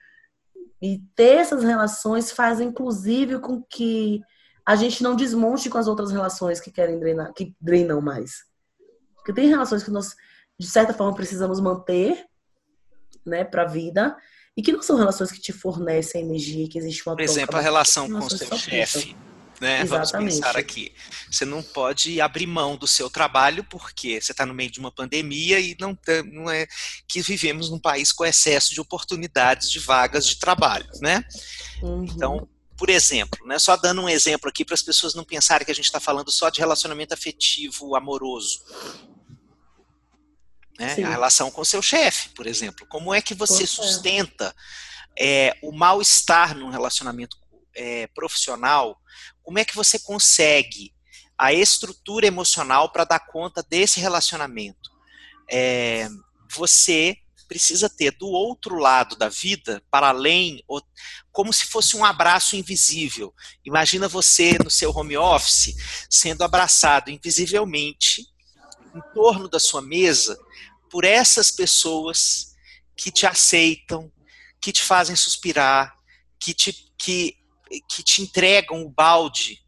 E ter essas relações faz, inclusive, com que a gente não desmonte com as outras relações que querem drenar, que drenam mais. Porque tem relações que nós, de certa forma, precisamos manter, né, para a vida, e que não são relações que te fornecem energia, que existe uma Por exemplo, a relação com o seu chefe. Né? Vamos pensar aqui. Você não pode abrir mão do seu trabalho porque você está no meio de uma pandemia e não, não é que vivemos num país com excesso de oportunidades de vagas de trabalho, né? Uhum. Então, por exemplo, né, só dando um exemplo aqui para as pessoas não pensarem que a gente está falando só de relacionamento afetivo amoroso. Né? A relação com seu chefe, por exemplo. Como é que você sustenta é, o mal-estar num relacionamento é, profissional? Como é que você consegue a estrutura emocional para dar conta desse relacionamento? É, você precisa ter do outro lado da vida, para além, como se fosse um abraço invisível. Imagina você no seu home office sendo abraçado invisivelmente em torno da sua mesa por essas pessoas que te aceitam, que te fazem suspirar, que te, que, que te entregam o balde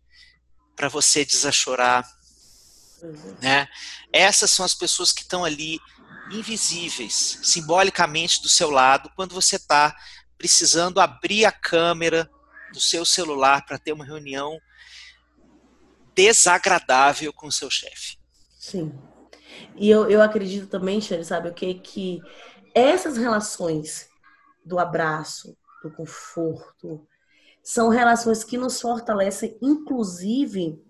para você desachorar. Uhum. Né? Essas são as pessoas que estão ali invisíveis, simbolicamente do seu lado, quando você está precisando abrir a câmera do seu celular para ter uma reunião desagradável com o seu chefe. Sim. E eu, eu acredito também, Xane, sabe o que? Que essas relações do abraço, do conforto, são relações que nos fortalecem, inclusive,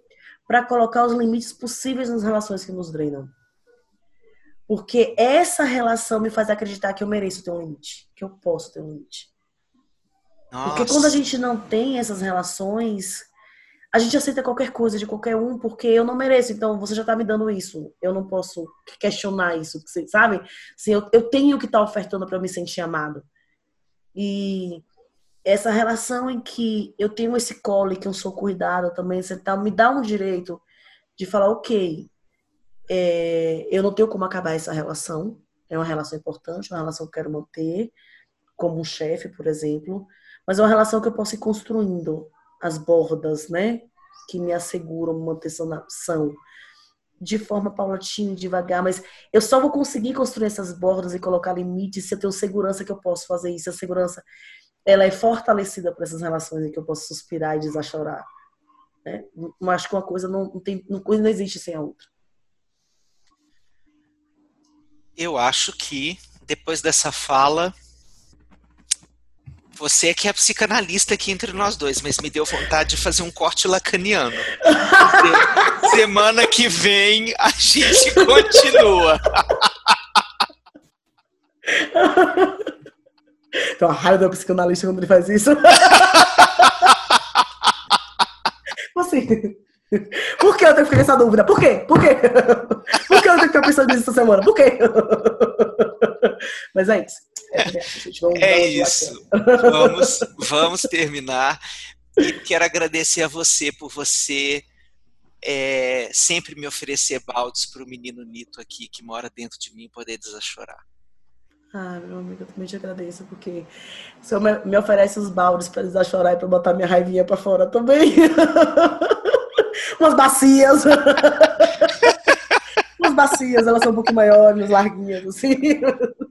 para colocar os limites possíveis nas relações que nos drenam. Porque essa relação me faz acreditar que eu mereço ter um limite, que eu posso ter um limite. Nossa. Porque quando a gente não tem essas relações, a gente aceita qualquer coisa de qualquer um, porque eu não mereço. Então, você já tá me dando isso. Eu não posso questionar isso, sabe? Assim, eu, eu tenho que estar tá ofertando para me sentir amado. E essa relação em que eu tenho esse colo e que eu sou cuidado também, você tá, me dá um direito de falar, ok, é, eu não tenho como acabar essa relação, é uma relação importante, uma relação que eu quero manter, como um chefe, por exemplo, mas é uma relação que eu posso ir construindo as bordas, né? Que me asseguram manutenção de forma paulatina, devagar, mas eu só vou conseguir construir essas bordas e colocar limites se eu tenho segurança que eu posso fazer isso. A segurança ela é fortalecida por essas relações em que eu posso suspirar e desachorar. Né? Acho que uma coisa não, não tem, uma coisa não existe sem a outra. Eu acho que depois dessa fala você é que é psicanalista aqui entre nós dois, mas me deu vontade de fazer um corte lacaniano. Semana que vem a gente continua. (laughs) Então a raiva do psicanalista quando ele faz isso. (laughs) assim, por que eu tenho que ficar essa dúvida? Por quê? Por quê? Que eu tenho que ficar pensando nisso essa semana? Por quê? (laughs) Mas é isso. É, é isso. Vamos, vamos terminar. E quero agradecer a você por você é, sempre me oferecer baldes para o menino Nito aqui, que mora dentro de mim, poder desachorar. Ah, meu amigo, eu também te agradeço, porque o senhor me, me oferece os baldes para desachorar e para botar minha raivinha para fora também. (laughs) Umas bacias. Bacias, elas são um pouco maiores, larguinhas, assim.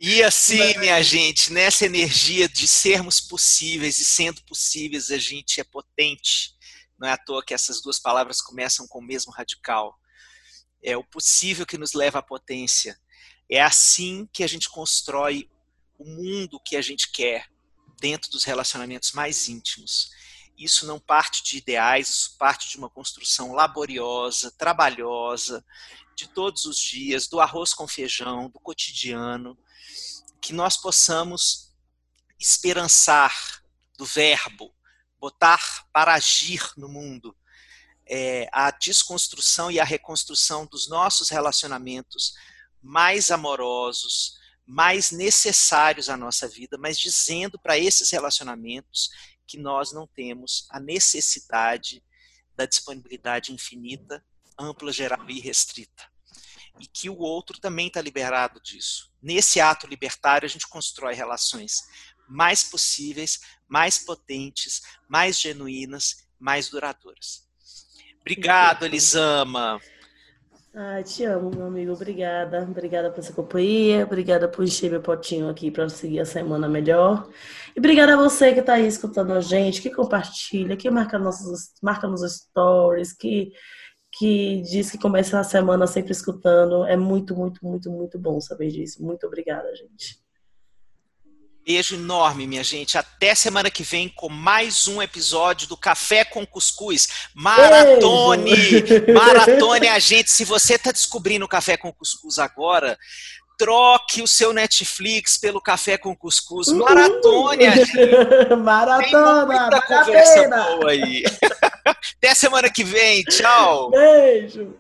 E assim, minha gente, nessa energia de sermos possíveis e sendo possíveis, a gente é potente. Não é à toa que essas duas palavras começam com o mesmo radical. É o possível que nos leva à potência. É assim que a gente constrói o mundo que a gente quer dentro dos relacionamentos mais íntimos. Isso não parte de ideais, isso parte de uma construção laboriosa, trabalhosa, de todos os dias, do arroz com feijão, do cotidiano, que nós possamos esperançar do verbo, botar para agir no mundo é, a desconstrução e a reconstrução dos nossos relacionamentos mais amorosos, mais necessários à nossa vida, mas dizendo para esses relacionamentos que nós não temos a necessidade da disponibilidade infinita, ampla, geral e restrita. E que o outro também está liberado disso. Nesse ato libertário, a gente constrói relações mais possíveis, mais potentes, mais genuínas, mais duradouras. Obrigado, Elisama. Ai, te amo, meu amigo. Obrigada. Obrigada por essa companhia. Obrigada por encher meu potinho aqui para seguir a semana melhor. E obrigada a você que está aí escutando a gente, que compartilha, que marca, nossos, marca nos stories, que, que diz que começa a semana sempre escutando. É muito, muito, muito, muito bom saber disso. Muito obrigada, gente. Beijo enorme, minha gente. Até semana que vem com mais um episódio do Café com Cuscuz. Maratone! Beijo. (laughs) Maratone a gente. Se você está descobrindo o Café com Cuscuz agora, troque o seu Netflix pelo Café com Cuscuz. Maratone (laughs) a gente. Maratona! Tem muita conversa boa aí. (laughs) Até semana que vem. Tchau. Beijo.